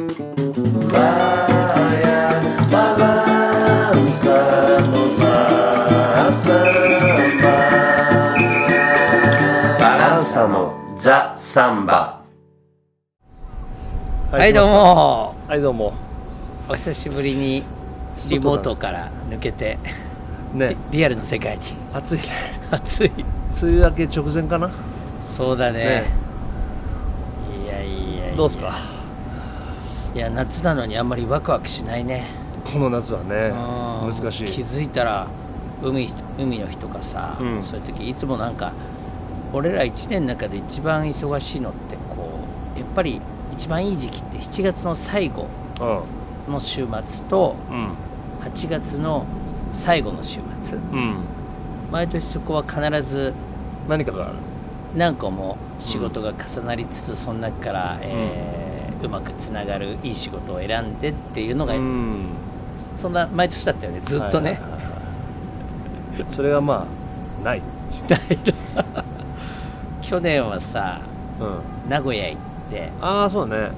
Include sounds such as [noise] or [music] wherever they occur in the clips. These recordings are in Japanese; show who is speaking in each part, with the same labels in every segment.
Speaker 1: バランサのザ・サンバ。
Speaker 2: はいどうも。
Speaker 3: はいどうも。
Speaker 2: お久しぶりにリモートから抜けて
Speaker 3: ね。
Speaker 2: リリアルの世界に。
Speaker 3: 暑いね。[laughs]
Speaker 2: 暑い。
Speaker 3: 梅雨明け直前かな？
Speaker 2: そうだね。
Speaker 3: ね。
Speaker 2: いやいやいや。
Speaker 3: どうすか？
Speaker 2: いや夏なのにあんまりワクワクしないね。
Speaker 3: この夏はね
Speaker 2: うん。
Speaker 3: 難しい。
Speaker 2: 気づいたら海海の日とかさ、
Speaker 3: うん。
Speaker 2: そういう時いつもなんか俺ら1年の中で一番忙しいのってこうやっぱり一番いい時期って7月の最後
Speaker 3: う
Speaker 2: の週末と
Speaker 3: んうん。
Speaker 2: 8月の最後の週末。
Speaker 3: うん。
Speaker 2: 毎年そこは必ず
Speaker 3: 何かがある。
Speaker 2: 何個も仕事が重なりつつ、その中から、えーうまくつながるいい仕事を選んでっていうのが、
Speaker 3: うん。
Speaker 2: そんな毎年だったよねずっとね、
Speaker 3: はいはいはいはい。それがまあない。[laughs]
Speaker 2: 去年はさ
Speaker 3: うん。
Speaker 2: 名古屋行って
Speaker 3: ああそうだね。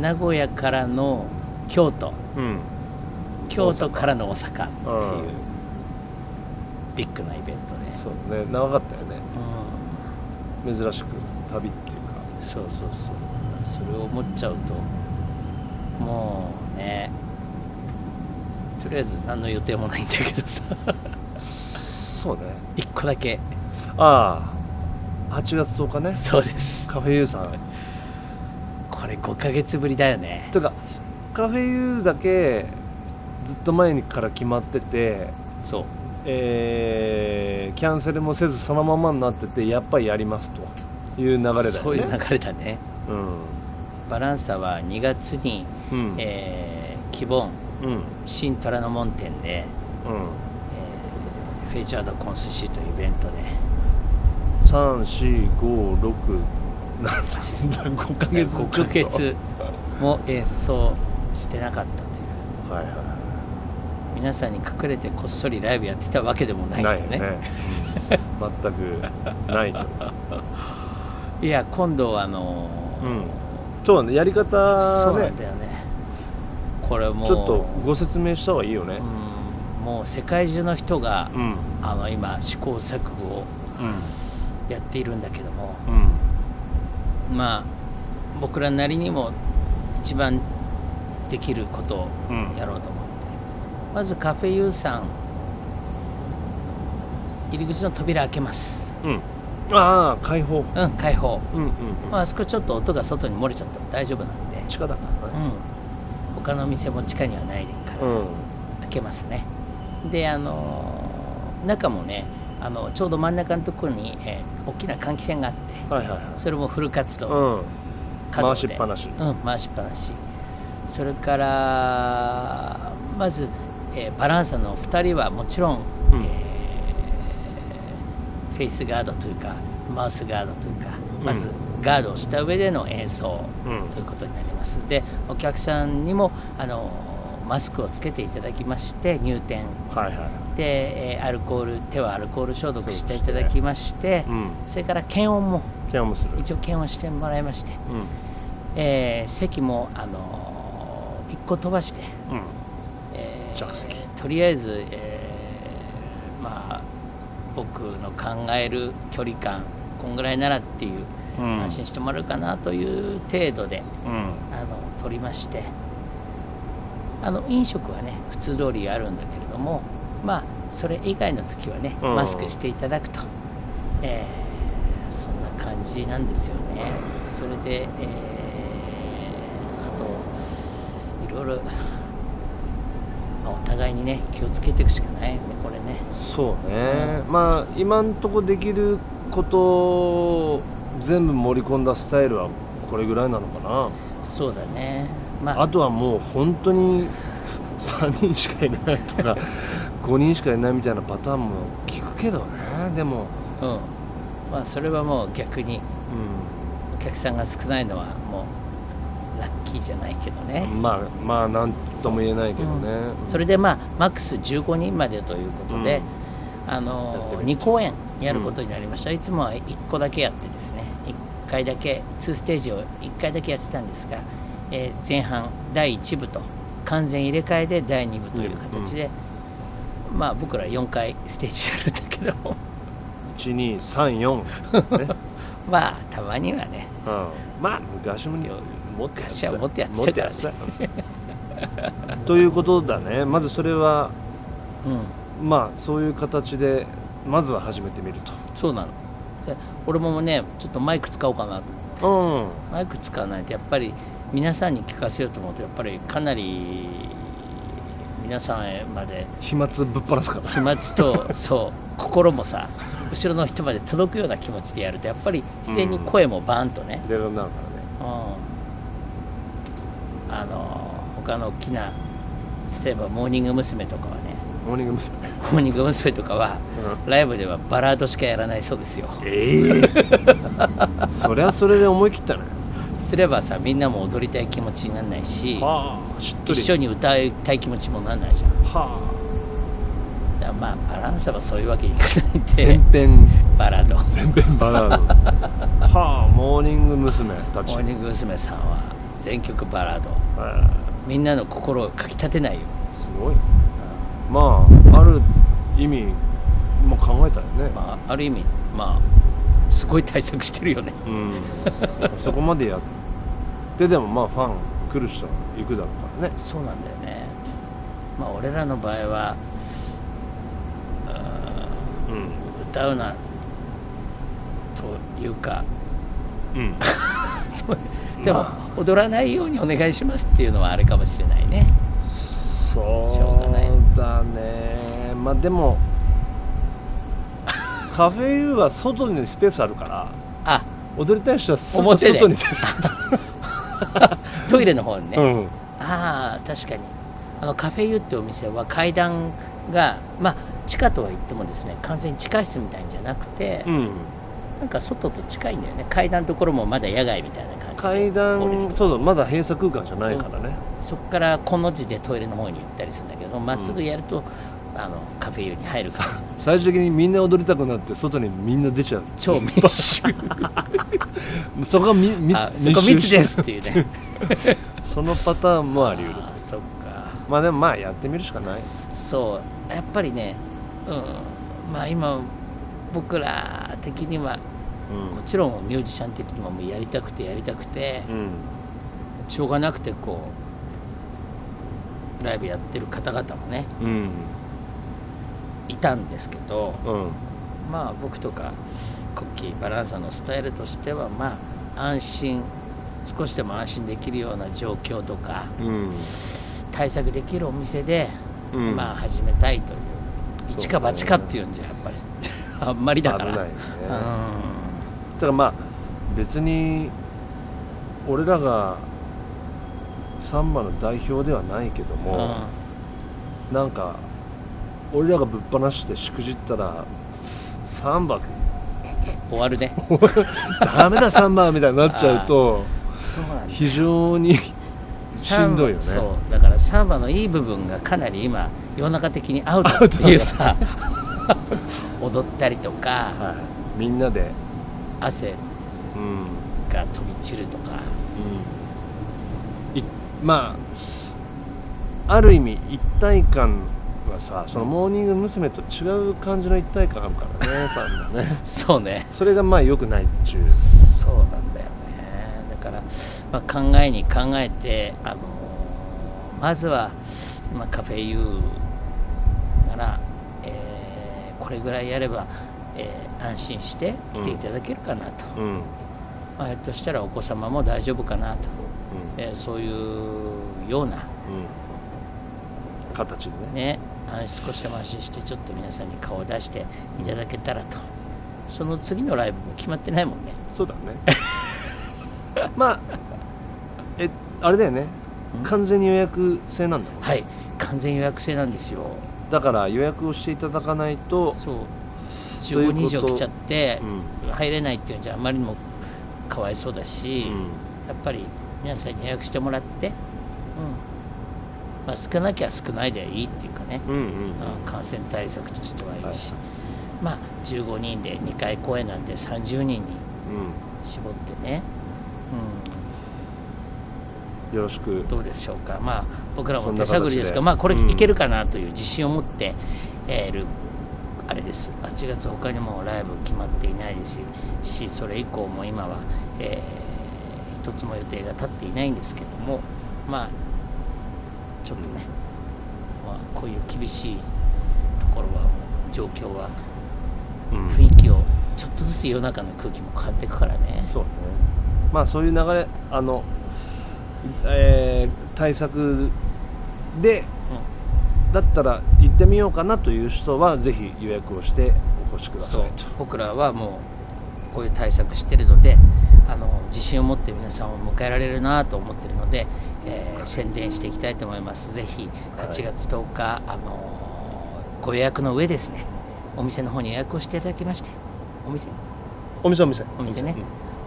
Speaker 2: 名古屋からの京都。
Speaker 3: うん。
Speaker 2: 京都からの大阪っていう
Speaker 3: うん。
Speaker 2: ビッグなイベントで、
Speaker 3: そうね。長かったよね。
Speaker 2: う
Speaker 3: 珍しく旅っていうか。
Speaker 2: ん、そうそうそうそれを思っちゃうともうねとりあえず何の予定もないんだけどさ。
Speaker 3: そうね。
Speaker 2: 一個だけ。
Speaker 3: ああ8月10日ね。
Speaker 2: そうです。
Speaker 3: カフェユーさん。
Speaker 2: これ5ヶ月ぶりだよね。
Speaker 3: というかカフェユーだけずっと前にから決まってて
Speaker 2: そう。
Speaker 3: えーキャンセルもせずそのままになっててやっぱりやりますという流れだよね。
Speaker 2: そういう流れだね。
Speaker 3: うん
Speaker 2: バランサは2月に、
Speaker 3: うん。
Speaker 2: えー希望
Speaker 3: うん。
Speaker 2: 新虎ノ門店で、
Speaker 3: うん。
Speaker 2: えーフェイチャードコンスシーというイベントで。
Speaker 3: 3456なんだ5ヶ月ちょっと。
Speaker 2: 5ヶ月も演奏してなかったという。
Speaker 3: はいは
Speaker 2: 皆さんに隠れてこっそりライブやってたわけでもない
Speaker 3: い
Speaker 2: んだよね。
Speaker 3: 全くないと。[laughs]
Speaker 2: いや今度あのー
Speaker 3: うんそうねやり方
Speaker 2: そうな
Speaker 3: ね
Speaker 2: んだよね。これもう
Speaker 3: ちょっとご説明した方がいいよね。
Speaker 2: うんもう世界中の人が、
Speaker 3: うん。
Speaker 2: あの今試行錯誤を
Speaker 3: うん。
Speaker 2: やっているんだけども
Speaker 3: うん。
Speaker 2: まあ僕らなりにも一番できることを
Speaker 3: うん。
Speaker 2: やろうと思って、まずカフェユーさん入り口の扉開けます。
Speaker 3: うんああ開放。
Speaker 2: うん開放、
Speaker 3: うんうんうん。
Speaker 2: まああそこちょっと音が外に漏れちゃっても大丈夫なんで、
Speaker 3: 地下だからね
Speaker 2: うん、他の店も地下にはないから、
Speaker 3: うん。
Speaker 2: 開けますね。であのー中もねあのちょうど真ん中のところに、えー大きな換気扇があって
Speaker 3: はいはいはい。
Speaker 2: それもフル活動、
Speaker 3: うん。回しっぱなし。
Speaker 2: うん回しっぱなし。それからまず、えーバランサの2人はもちろん、フェイスガードというかマウスガードというかまずガードをした上での演奏
Speaker 3: うん。
Speaker 2: ということになります。でお客さんにもあのマスクをつけていただきまして入店。
Speaker 3: はいはい。
Speaker 2: で、えーアルコール手はアルコール消毒していただきまして、
Speaker 3: うん。
Speaker 2: それから検温も一応検温してもらいまして、
Speaker 3: うん。
Speaker 2: えー席も、あのー、1個飛ばして、
Speaker 3: うん。
Speaker 2: えー
Speaker 3: 着席。
Speaker 2: とりあえず、えーまあ、僕の考える距離感こんぐらいならっていう、
Speaker 3: うん。
Speaker 2: 安心してもらえるかなという程度で
Speaker 3: うん。
Speaker 2: あの取りましてあの飲食はね普通通りあるんだけれどもまあそれ以外の時はね
Speaker 3: うん。
Speaker 2: マスクしていただくと、えーそんな感じなんですよね。それで、えーあといろいろ、まあお互いにね気をつけていくしかないよねこれね。
Speaker 3: そうね、まあ今んとこできることを全部盛り込んだスタイルはこれぐらいなのかな。
Speaker 2: そうだね。まあ
Speaker 3: あとはもう本当に3人しかいないとか [laughs] 5人しかいないみたいなパターンも聞くけどねでも。
Speaker 2: うん。まあそれはもう逆に
Speaker 3: う
Speaker 2: お客さんが少ないのはもうラッキーじゃないけどね、
Speaker 3: んまあまあなんとも言えないけどね、
Speaker 2: それでまあマックス15人までということで、あ
Speaker 3: やって
Speaker 2: の
Speaker 3: みる
Speaker 2: 2公演やることになりました、いつもは1個だけやってですね。1回だけ2ステージを1回だけやってたんですがえー前半第1部と完全入れ替えで第2部という形で、まあ僕ら4回ステージやるんだけど。
Speaker 3: 1234、[laughs] ね。
Speaker 2: まあたまにはね。
Speaker 3: うん、まあ昔もにもっと
Speaker 2: もっとやってたからね。[laughs]
Speaker 3: ということだね。まずそれは
Speaker 2: うん。
Speaker 3: まあそういう形でまずは始めてみる
Speaker 2: そうなの。で俺もねちょっとマイク使おうかなと。
Speaker 3: とうん。
Speaker 2: マイク使わないとやっぱり皆さんに聞かせようと思うとやっぱりかなり皆さんへまで
Speaker 3: 飛沫ぶっ放すから。
Speaker 2: 飛沫と [laughs] そう心もさ後ろの人まで届くような気持ちでやるとやっぱり自然に声もバーンとね、
Speaker 3: 出るようになるからね。
Speaker 2: うん、あの他の大きな例えばモーニング娘。とかはね
Speaker 3: モーニング娘。
Speaker 2: モーニング娘。[laughs] とかは、ライブではバラードしかやらないそうですよ
Speaker 3: ええ [laughs] そりゃそれで思い切ったね
Speaker 2: すればさみんなも踊りたい気持ちにならないし
Speaker 3: はあし
Speaker 2: 一緒に歌いたい気持ちもなんないじゃん
Speaker 3: は
Speaker 2: だからまあバランスはそういうわけにいかないん
Speaker 3: あ
Speaker 2: で
Speaker 3: 全編
Speaker 2: バラードモ
Speaker 3: 全編バラードはあモーニング娘。たち
Speaker 2: ーニング娘。さんは全曲バラード。
Speaker 3: は
Speaker 2: みんなの心をかきたてないよ。
Speaker 3: いすごい。まあある意味も考えたよね、
Speaker 2: まあ、ある意味まあすごい対策してるよね。
Speaker 3: うん。[laughs] そこまでやってでもまあファン来る人は行くだろうからね。
Speaker 2: そうなんだよね。まあ俺らの場合は
Speaker 3: うん。
Speaker 2: 歌うなというか。
Speaker 3: うん。[laughs]
Speaker 2: そう。でも、
Speaker 3: ま
Speaker 2: 踊らないようにお願いしますっていうのはあれかもしれないね。
Speaker 3: そう
Speaker 2: しょうがない
Speaker 3: だね。まあでも [laughs] カフェユーは外にスペースあるから
Speaker 2: あ。
Speaker 3: 踊りたい人は外に出る。
Speaker 2: トイレの方にね、
Speaker 3: うん。
Speaker 2: ああ確かに。あのカフェユってお店は階段がまあ地下とは言ってもですね完全に地下室みたいんじゃなくて、
Speaker 3: うん。
Speaker 2: なんか外と近いんだよね。階段のところもまだ野外みたいな
Speaker 3: 階段そうだまだ閉鎖空間じゃないからね、
Speaker 2: そこからこの字でトイレの方に行ったりするんだけどまっすぐやると、あのカフェユに入る感じ
Speaker 3: 最終的にみんな踊りたくなって外にみんな出ちゃう。
Speaker 2: 超密集。
Speaker 3: そこがみ密
Speaker 2: あそこ密ですっていうね。
Speaker 3: そのパターンもあり得ると。
Speaker 2: そっか。
Speaker 3: まあでもまあやってみるしかない。
Speaker 2: そう。やっぱりねうん。まあ今僕ら的にはもちろんミュージシャン的にももうやりたくてやりたくてしょうがなくてこうライブやってる方々もね
Speaker 3: うん。
Speaker 2: いたんですけど
Speaker 3: うん。
Speaker 2: まあ僕とかコッキーバランサーのスタイルとしてはまあ安心少しでも安心できるような状況とか
Speaker 3: うん。
Speaker 2: 対策できるお店で、
Speaker 3: うん。
Speaker 2: まあ始めたいという一か八かっていうんじゃやっぱり [laughs] あんまりだから。
Speaker 3: ね。
Speaker 2: うん
Speaker 3: だからまあ別に俺らがサンバの代表ではないけども、なんか俺らがぶっ放してしくじったらスサンバ
Speaker 2: 終わるね。[laughs]
Speaker 3: ダメだサンバみたいになっちゃうと
Speaker 2: そうなんだ
Speaker 3: 非常にしんどいよね。
Speaker 2: サンバそう。だからサンバのいい部分がかなり今世の中的にアウトっていうさ [laughs] 踊ったりとか
Speaker 3: はい、みんなで
Speaker 2: 汗
Speaker 3: うん
Speaker 2: が飛び散るとか。
Speaker 3: いまあある意味一体感はさそのモーニング娘。と違う感じの一体感あるからね [laughs] サンバね。
Speaker 2: そうね。
Speaker 3: それがまあ良くないっちゅう。
Speaker 2: そうなんだよね。だから、まあ、考えに考えて、あのーまずは、まあ、カフェユーなら、えーこれぐらいやれば、えー安心して来ていただけるかなと、
Speaker 3: うん。うん。
Speaker 2: まあ、ひょっとしたらお子様も大丈夫かなと、えーそういうような、
Speaker 3: うん。形でね。
Speaker 2: ね、安少しでも安心してちょっと皆さんに顔を出していただけたらと。その次のライブも決まってないもんね。
Speaker 3: そうだね。[laughs] まあえあれだよね。完全に予約制なんだもんね。
Speaker 2: はい。完全予約制なんですよ。
Speaker 3: だから予約をしていただかないと
Speaker 2: そう15人以上来ちゃって
Speaker 3: うん。
Speaker 2: 入れないっていうんじゃあまりにもかわいそうだし、
Speaker 3: うん。
Speaker 2: やっぱり皆さんに予約してもらって、うん。まあ、少なきゃ少ないでいいっていうかね、
Speaker 3: うんうん
Speaker 2: うん。感染対策としてはいい。し、まあ15人で2回公演なんで30人に
Speaker 3: うん。
Speaker 2: 絞ってね、
Speaker 3: よろしく。
Speaker 2: どうでしょうか、まあ、僕らも手探りですが、まあ、これ
Speaker 3: うん。
Speaker 2: いけるかなという自信を持って、えーるあれです。8月他にもライブ決まっていないですしそれ以降も今は、えー一つも予定が立っていないんですけどもまあちょっとね、まあ、こういう厳しいところは状況は
Speaker 3: うん。
Speaker 2: 雰囲気をちょっとずつ世の中の空気も変わっていくからね。
Speaker 3: そうね。まあそういう流れあの、えー対策でだったら行ってみようかなという人はぜひ予約をしてお越しください。と
Speaker 2: 僕らはもうこういう対策してるのであの自信を持って皆さんを迎えられるなと思ってるので、えー宣伝していきたいと思います。ぜひ8月10日、あのご予約の上ですね。お店の方に予約をしていただきましてお店？
Speaker 3: お店お店。
Speaker 2: お店ね。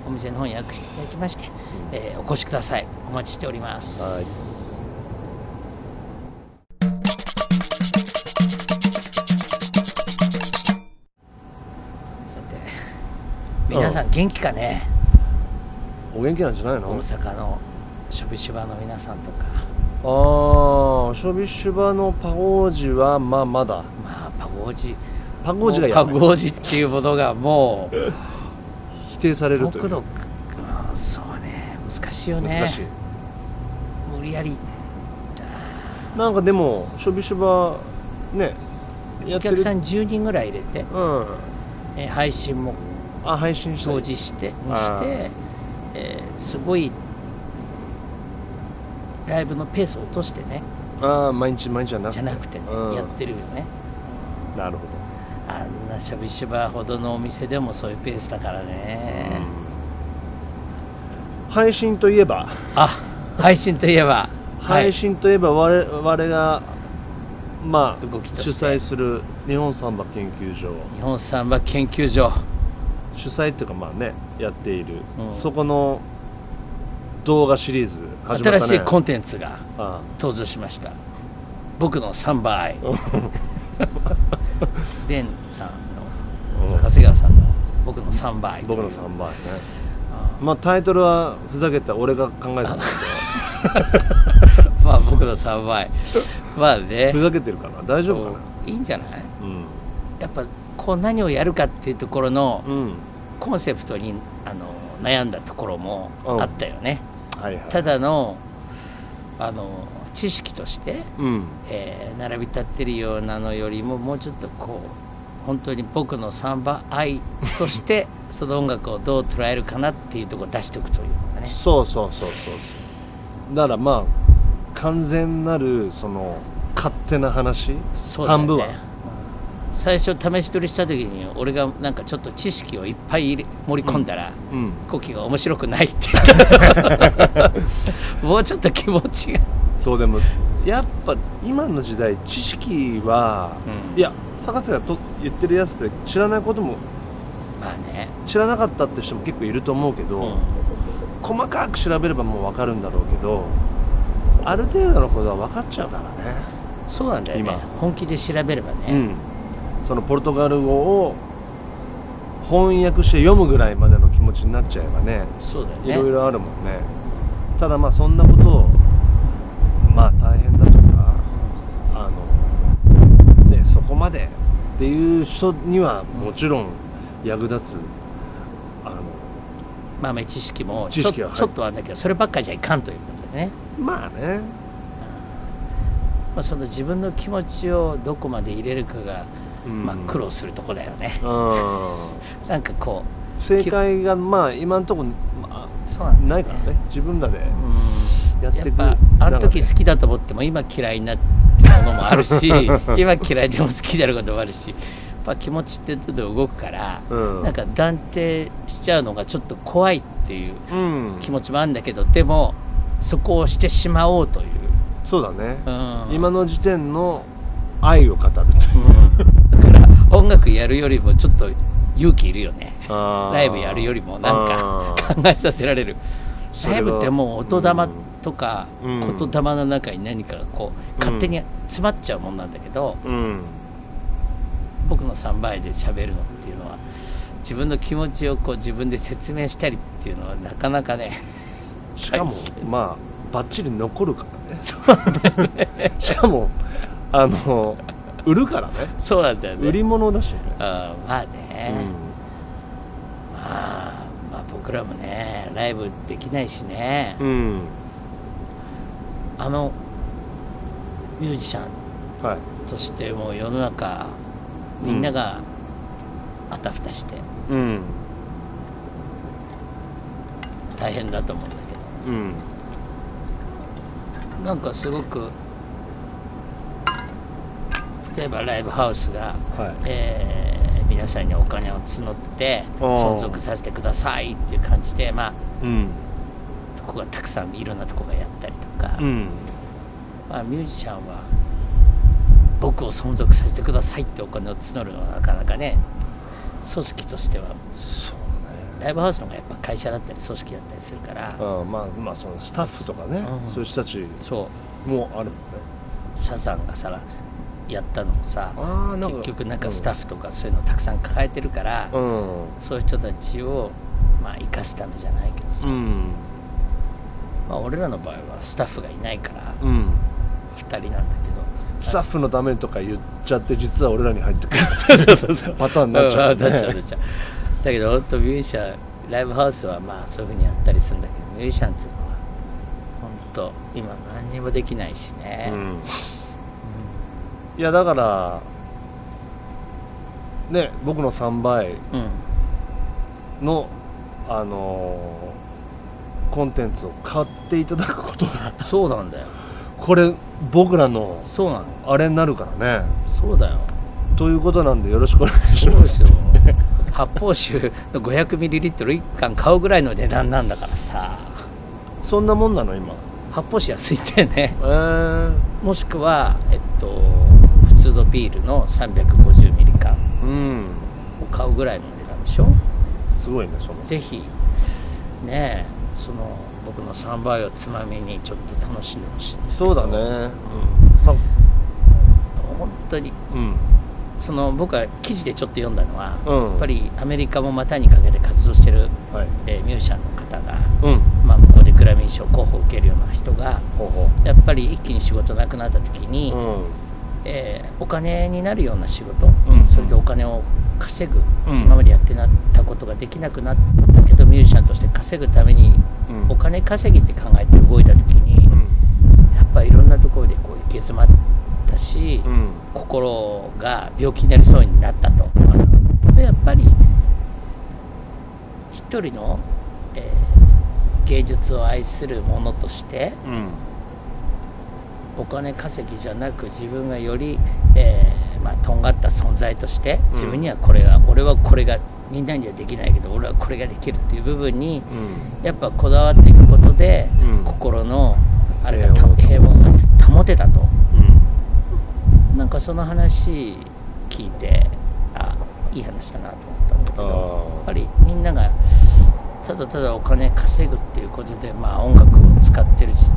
Speaker 3: うん。
Speaker 2: お店の方に予約していただきまして、えーお越しください。お待ちしております。さ皆さん元気かね、
Speaker 3: お元気なんじゃないの？
Speaker 2: 大阪のショビシュバの皆さんとか。
Speaker 3: ああショビシュバのパゴージはまあまだ。
Speaker 2: まあパゴージ。
Speaker 3: パゴージがや
Speaker 2: パゴージっていうものがもう
Speaker 3: 否定されるという。
Speaker 2: 国土あーそうね。難しいよね。
Speaker 3: 難しい。
Speaker 2: 無理やり。
Speaker 3: なんかでもショビシュバね
Speaker 2: お客さん10人ぐらい入れて、
Speaker 3: うん。
Speaker 2: えー配信も
Speaker 3: あ配信した
Speaker 2: 同
Speaker 3: り
Speaker 2: 時してにして、えーすごいライブのペースを落としてね。
Speaker 3: ああ毎日毎日じゃなくて。
Speaker 2: じゃなくてね、
Speaker 3: うん。
Speaker 2: やってるよね。
Speaker 3: なるほ
Speaker 2: あんなしゃびしばほどのお店でもそういうペースだから
Speaker 3: ど、
Speaker 2: ね、
Speaker 3: 配信といえば。
Speaker 2: あ [laughs] 配信といえば。はい
Speaker 3: 配信といえば我々がまあ主催する日本サンバ研究所。
Speaker 2: 日本サンバ研究所
Speaker 3: 主催っていうかまあねやっている、
Speaker 2: うん。
Speaker 3: そこの動画シリーズ始まった、ね、
Speaker 2: 新しいコンテンツが
Speaker 3: あ
Speaker 2: 登場しました。僕の3倍 [laughs] デンさん
Speaker 3: うん。
Speaker 2: の長谷川さんの僕の3倍
Speaker 3: 僕の
Speaker 2: という。
Speaker 3: 3倍ね。
Speaker 2: あ
Speaker 3: まあタイトルはふざけた俺が考えたんだ [laughs]
Speaker 2: まあ僕の3倍まあ
Speaker 3: け
Speaker 2: ね。
Speaker 3: どふざけてるかな？大丈夫かな？い
Speaker 2: いんじゃない？
Speaker 3: うん。
Speaker 2: やっぱこう何をやるかっていうところの
Speaker 3: うん。
Speaker 2: コンセプトにあの悩んだところもあったよね、
Speaker 3: はいはい。
Speaker 2: ただのあの知識として、
Speaker 3: うん。
Speaker 2: えー並び立ってるようなのよりももうちょっとこう本当に僕のサンバ愛として [laughs] その音楽をどう捉えるかなっていうところを出しておくというのがね。
Speaker 3: そうそうそうそうそう。だからまあ完全なるその勝手な話？
Speaker 2: ね。
Speaker 3: 半分は
Speaker 2: 最初試し撮りした時に俺がなんかちょっと知識をいっぱい盛り込んだら、
Speaker 3: うん。
Speaker 2: コキが面白くないって言った。[laughs] もうちょっと気持ちが。
Speaker 3: そうでもやっぱ今の時代知識は、
Speaker 2: うん。
Speaker 3: いや坂瀬がと言ってるやつで知らないことも
Speaker 2: まあね、
Speaker 3: 知らなかったって人も結構いると思うけど、
Speaker 2: うん。
Speaker 3: 細かく調べればもう分かるんだろうけどある程度のことは分かっちゃうからね。
Speaker 2: そうなんだよね。
Speaker 3: 今。
Speaker 2: 本気で調べればね、
Speaker 3: うんそのポルトガル語を翻訳して読むぐらいまでの気持ちになっちゃえばね
Speaker 2: そうだよね。
Speaker 3: いろいろあるもんね。ただまあそんなことをまあ大変だとかあのねそこまでっていう人にはもちろん役立つあの
Speaker 2: 豆知識もちょ
Speaker 3: 知識ははい
Speaker 2: ちょっとあるんだけどそればっかじゃいかんということでね、
Speaker 3: まあね。
Speaker 2: まあ、その自分の気持ちをどこまで入れるかが、
Speaker 3: うん
Speaker 2: まあ、苦労するとこだよね。
Speaker 3: うん。[laughs]
Speaker 2: なんかこ
Speaker 3: 正解がまあ今のところ、ま
Speaker 2: うそうなん
Speaker 3: あ、ないからね。自分らで
Speaker 2: うん。
Speaker 3: やってく
Speaker 2: やっぱあの時好きだと思っても今嫌いになるものもあるし [laughs] 今嫌いでも好きになることもあるしやっぱ気持ちってどんどん動くから、
Speaker 3: うん。
Speaker 2: なんか断定しちゃうのがちょっと怖いっていう
Speaker 3: うん。
Speaker 2: 気持ちもあるんだけどでもそこをしてしまおうという、
Speaker 3: そうだね、
Speaker 2: うん、
Speaker 3: 今の時点の愛を語るという [laughs]
Speaker 2: 音楽やるよりもちょっと勇気いるよね。ライブやるよりもなん
Speaker 3: あ
Speaker 2: か考えさせられる。ライブってもう音玉とか
Speaker 3: うん。
Speaker 2: 言霊の中に何かがこう勝手に詰まっちゃうもんなんだけど、
Speaker 3: ーうん。
Speaker 2: 僕の3倍で喋るのっていうのは自分の気持ちをこう自分で説明したりっていうのはなかなかね [laughs]
Speaker 3: しかもまあバッチリ残るからね。
Speaker 2: そね。[laughs]
Speaker 3: しかもあの売るからね。
Speaker 2: そうなんだよね。
Speaker 3: 売り物だしね、
Speaker 2: あーまあね、
Speaker 3: う
Speaker 2: まあ、まあ僕らもねライブできないしね、
Speaker 3: ん、うん、
Speaker 2: あのミュージシャン
Speaker 3: はい。
Speaker 2: としてもう世の中みんながあたふたして
Speaker 3: うん。
Speaker 2: 大変だと思うんだけ
Speaker 3: うん。
Speaker 2: どなんかすごく例えばライブハウスが、
Speaker 3: はい。
Speaker 2: えー皆さんにお金を募って存続させてくださいっていう感じでまあ
Speaker 3: うん。
Speaker 2: とこがたくさんいろんなとこがやったりとか、
Speaker 3: うん。
Speaker 2: まあ、ミュージシャンは僕を存続させてくださいってお金を募るのはなかなかね組織としては。
Speaker 3: そうね。
Speaker 2: ライブハウスの方がやっぱ会社だったり組織だったりするから。
Speaker 3: あまあまあそのスタッフとかね、
Speaker 2: うん。
Speaker 3: そういう人たち
Speaker 2: そう。
Speaker 3: もあるもんね。
Speaker 2: サザンがさやったのもさ結局なんかスタッフとかそういうのたくさん抱えてるから、
Speaker 3: うん。
Speaker 2: そういう人たちをまあ生かすためじゃないけどさ、
Speaker 3: うん。
Speaker 2: まあ、俺らの場合はスタッフがいないから
Speaker 3: うん。
Speaker 2: 2人なんだけど。
Speaker 3: スタッフのためとか言っちゃって実は俺らに入ってくる。[laughs] パターンになっちゃう、
Speaker 2: んなっちゃうなっちゃう。だけど本当ミュージシャンライブハウスはまあそういうふうにやったりするんだけどミュージシャンっていうのは本当今何にもできないしね、
Speaker 3: うんいやだからね僕の3倍
Speaker 2: うん。
Speaker 3: のあのーコンテンツを買っていただくことが
Speaker 2: そうなんだよ。
Speaker 3: これ僕らの
Speaker 2: そうなの
Speaker 3: あれになるからね。
Speaker 2: そうだよ。
Speaker 3: ということなんでよろしくお願いしま
Speaker 2: そうですすよ。発泡酒の 500ml1 缶買うぐらいの値段なんだからさ。
Speaker 3: そんなもんなの今？
Speaker 2: 発泡酒安いんだよね。
Speaker 3: えー、
Speaker 2: もしくはえっと普通のビールの 350ml 缶
Speaker 3: うん
Speaker 2: を買うぐらいの値段でしょ？
Speaker 3: すごいねその。
Speaker 2: ぜひねえその僕の3倍をつまみにちょっと楽しんでほしいんですけど。
Speaker 3: そうだね。うん。まあ
Speaker 2: 本当に。
Speaker 3: うん。
Speaker 2: その僕は記事でちょっと読んだのは、
Speaker 3: うん。
Speaker 2: やっぱりアメリカも股にかけて活動してる、
Speaker 3: はい。
Speaker 2: えーミュージシャンの方が、
Speaker 3: うん。
Speaker 2: まあ、向こうでグラミー賞候補を受けるような人が
Speaker 3: ほうほ
Speaker 2: やっぱり一気に仕事なくなった時に、
Speaker 3: ううん
Speaker 2: えーお金になるような仕事、
Speaker 3: ん。
Speaker 2: それでお金を稼ぐ、
Speaker 3: うん。
Speaker 2: 今までやってなったことができなくなったけどミュージシャンとして稼ぐために
Speaker 3: うん。
Speaker 2: お金稼ぎって考えて動いた時に、
Speaker 3: うん。
Speaker 2: やっぱいろんなところでこう行き詰まったし、
Speaker 3: うん。
Speaker 2: 心が病気になりそうになったと。やっぱり一人の、えー芸術を愛する者として
Speaker 3: うん
Speaker 2: お金稼ぎじゃなく自分がより、えーまあ、とんがった存在として自分にはこれが、俺はこれがみんなにはできないけど俺はこれができるっていう部分に
Speaker 3: うん。
Speaker 2: やっぱこだわっていくことで、
Speaker 3: うん。
Speaker 2: 心のあれがた
Speaker 3: 平穏
Speaker 2: 平穏が保てたと。
Speaker 3: うん。
Speaker 2: なんかその話聞いてあいい話だなと思ったんだけどやっ
Speaker 3: あ
Speaker 2: ぱりみんながただただお金稼ぐっていうことで、まあ、音楽を使ってるじか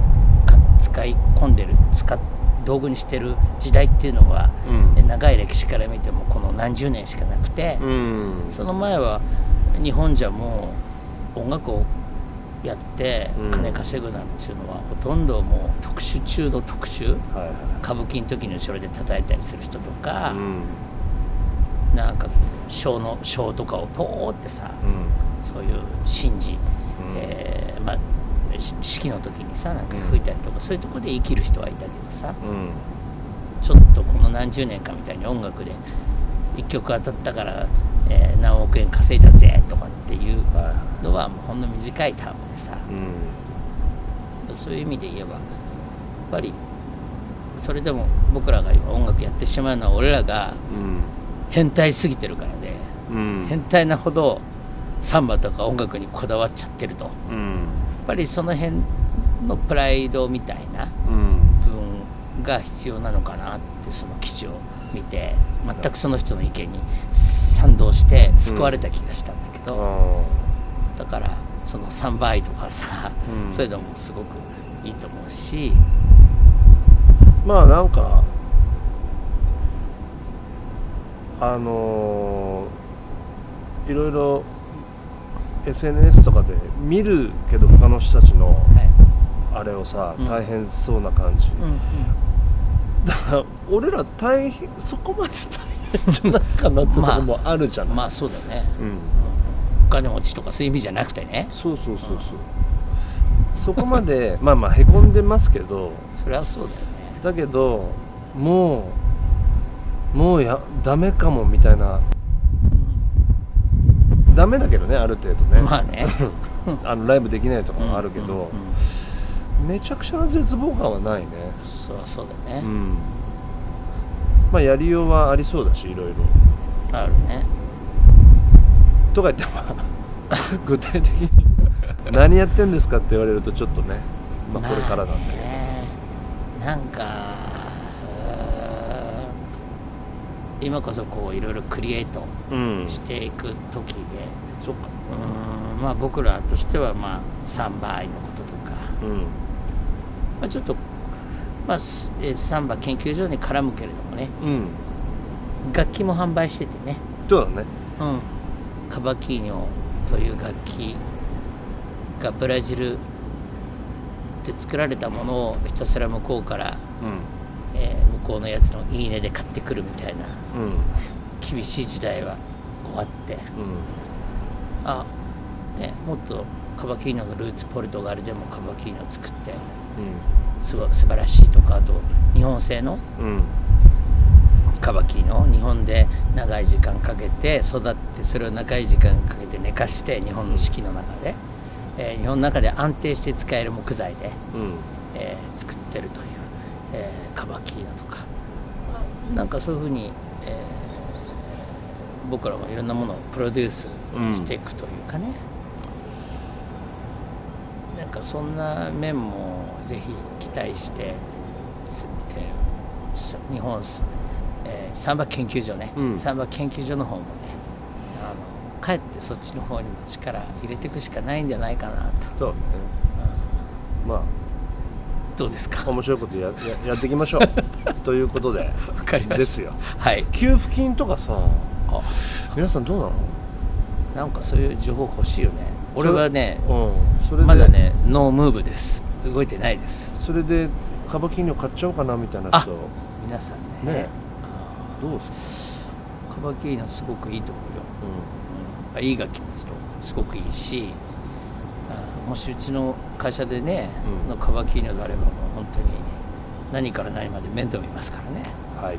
Speaker 2: 使い込んでる使っ道具にしてる時代っていうのは、
Speaker 3: うん。
Speaker 2: え長い歴史から見てもこの何十年しかなくて、
Speaker 3: うん。
Speaker 2: その前は日本じゃもう音楽をやって
Speaker 3: うん。
Speaker 2: 金稼ぐなんていうのはほとんどもう特殊中の特殊。
Speaker 3: はいはい。
Speaker 2: 歌舞伎の時に後ろで叩いたりする人とか、
Speaker 3: うん。
Speaker 2: なんか小の小とかをポーってさ
Speaker 3: うん。
Speaker 2: そういう神事、
Speaker 3: うん。
Speaker 2: えーまあ、し式の時にさなんか吹いたりとか、そういうところで生きる人はいたけどさ
Speaker 3: うん。
Speaker 2: ちょっとこの何十年かみたいに音楽で1曲当たったから、えー何億円稼いだぜとかっていうのはもうほんの短いタームでさ
Speaker 3: うん。
Speaker 2: そういう意味で言えばやっぱりそれでも僕らが今音楽やってしまうのは俺らが
Speaker 3: うん。
Speaker 2: 変態すぎてるからで、
Speaker 3: うん。
Speaker 2: 変態なほどサンバとか音楽にこだわっちゃってると。
Speaker 3: うん
Speaker 2: ぱりその辺のプライドみたいな
Speaker 3: うん
Speaker 2: 部分が必要なのかなってその記事を見て全くその人の意見に賛同して救われた気がしたんだけど、
Speaker 3: あ
Speaker 2: だからその3倍とかさ、
Speaker 3: うん。
Speaker 2: そういうのもすごくいいと思うし。
Speaker 3: ーまあなんかあのーいろいろ SNS とかで見るけど他の人たちの
Speaker 2: はい。
Speaker 3: あれをさ
Speaker 2: うん。
Speaker 3: 大変そうな感じ、だから俺ら大変そこまで大変じゃないかなってとこもあるじゃない、
Speaker 2: まあそうだね。
Speaker 3: うん、
Speaker 2: お金持ちとかそういう意味じゃなくてね。
Speaker 3: そうそうそうそう。そこまで [laughs] まあまあへこんでますけど
Speaker 2: それはそうだよね。
Speaker 3: だけどもうもうやダメかもみたいなダメだけどねある程度ね、
Speaker 2: まあね。[laughs]
Speaker 3: あのライブできないとかもあるけど、
Speaker 2: うんうんうん。
Speaker 3: めちゃくちゃな絶望感はないね。
Speaker 2: そりゃそうだね、
Speaker 3: うん。まあやりようはありそうだしいろいろ。
Speaker 2: あるね。
Speaker 3: とか言ってまあ [laughs] 具体的に何やってんですかって言われるとちょっとね。まあこれからなんだけど、
Speaker 2: ね。なんかうーん今こそこういろいろクリエイト
Speaker 3: うん。
Speaker 2: していく時で
Speaker 3: そっか。
Speaker 2: うーんまあ僕らとしてはまあサンバ愛のこととか、
Speaker 3: うん。
Speaker 2: まあ、ちょっと、まあ、サンバ研究所に絡むけれどもね
Speaker 3: うん。
Speaker 2: 楽器も販売しててね。
Speaker 3: そうだね。
Speaker 2: うん、カバキーニョという楽器がブラジルで作られたものをひたすら向こうから、
Speaker 3: うん。
Speaker 2: えー向こうのやつのいいねで買ってくるみたいな
Speaker 3: うん
Speaker 2: 厳しい時代は終わって。あ、ね、もっとカバキーニョのルーツポルトガルでもカバキーニョを作って。すご素晴らしいとかあと日本製の
Speaker 3: うん。うん
Speaker 2: カバキーノ日本で長い時間かけて育ってそれを長い時間かけて寝かして日本の四季の中で、えー日本の中で安定して使える木材で、
Speaker 3: うん。
Speaker 2: えー作ってるという、えーカバキーノとか。なんかそういうふうに、えー僕らもいろんなものをプロデュースしていくというかね、なんかそんな面もぜひ期待して、すえーす日本す、えーサンバ研究所ね、
Speaker 3: うん。
Speaker 2: サンバ研究所の方もねあのかえってそっちの方にも力入れていくしかないんじゃないかなとどうですか？
Speaker 3: あ面白いことやややっていきましょう。[laughs] ということで。
Speaker 2: わかりました。
Speaker 3: ですよ。
Speaker 2: はい。
Speaker 3: 給付金とかさ
Speaker 2: あ。
Speaker 3: 皆さんどうなの？
Speaker 2: なんかそういう情報欲しいよね。俺はね
Speaker 3: うん。それで
Speaker 2: まだねノームーブです。動いてないです。
Speaker 3: それでカバキンを買っちゃおうかなみたいな
Speaker 2: あ
Speaker 3: 人
Speaker 2: 皆さんね。
Speaker 3: ね。どうです
Speaker 2: カバキーノすごくいいと思うよ、
Speaker 3: か
Speaker 2: うん、いい楽器ですとすごくいいし。あもしうちの会社でね、
Speaker 3: うん。
Speaker 2: のカバキーノであればもう本当に何から何まで面倒見ますからね。
Speaker 3: うんはい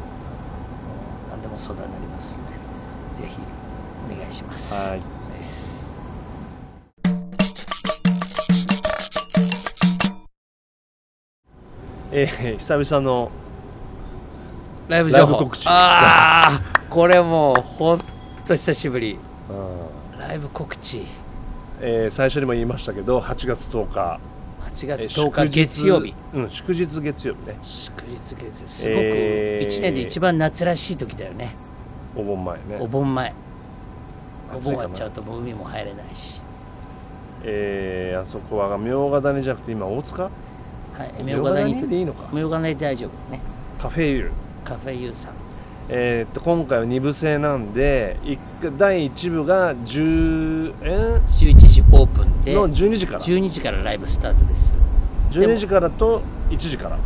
Speaker 2: 何でも相談になりますんでぜひお願いします。
Speaker 3: はい。
Speaker 2: です。
Speaker 3: えー、久々の
Speaker 2: ライブ情報。ああこれもうほんと久しぶり。
Speaker 3: うん。
Speaker 2: ライブ告知
Speaker 3: えー最初にも言いましたけど8月10日。
Speaker 2: 8
Speaker 3: えー
Speaker 2: 月10日。月曜日。
Speaker 3: うん祝日月曜日ね。
Speaker 2: 祝日月曜日。すごく
Speaker 3: えー。
Speaker 2: 1年で一番夏らしい時だよね。
Speaker 3: お盆前ね。
Speaker 2: お盆前。お盆終わっちゃうともう海も入れないし。
Speaker 3: えーあそこは茗ヶ谷じゃなくて今大塚？
Speaker 2: はい
Speaker 3: 茗ヶ谷でいいのか？
Speaker 2: 茗ヶ谷大丈夫ね。
Speaker 3: カフェユー。
Speaker 2: カフェユーさん。
Speaker 3: えーっと今回は2部制なんで第1部が10え
Speaker 2: 11時オープンで
Speaker 3: の12時から。
Speaker 2: 12時からライブスタートです。
Speaker 3: 12時からと1時から。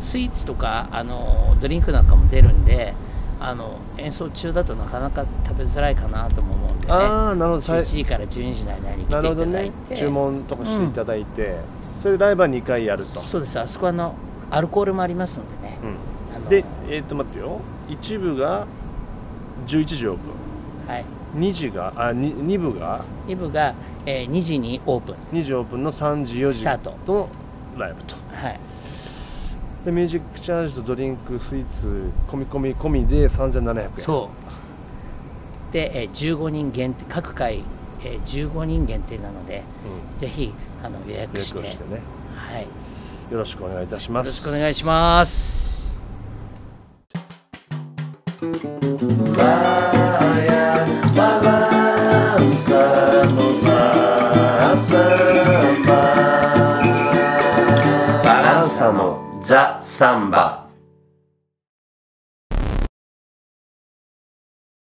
Speaker 2: スイーツとかあのドリンクなんかも出るんであの演奏中だとなかなか食べづらいかなとも思うんでね。
Speaker 3: ああなるほど。さい
Speaker 2: 11時から12時の間に来ていただいて、
Speaker 3: 注文とかしていただいて、それでライブは2回やると、
Speaker 2: そうです。あそこはあのアルコールもありますんでね、
Speaker 3: うん、でえーっと待ってよ。1部が11時オープ
Speaker 2: はい、
Speaker 3: ン2時があ 2, 2部が
Speaker 2: ？2部が、えー2時にオープン。
Speaker 3: 2時オープンの3時4時
Speaker 2: スタート。
Speaker 3: のライブと。
Speaker 2: はい。
Speaker 3: でミュージックチャージとドリンクスイーツ込み込み込みで3700円。
Speaker 2: そう。で、えー15人限定各回、えー15人限定なので
Speaker 3: うん、
Speaker 2: ぜひあの予約
Speaker 3: 予
Speaker 2: して。
Speaker 3: 約をしてね。
Speaker 2: はい、よ
Speaker 3: よろしくお願いいたしま
Speaker 2: ろ
Speaker 3: す
Speaker 2: しくお願いします
Speaker 1: サンバ。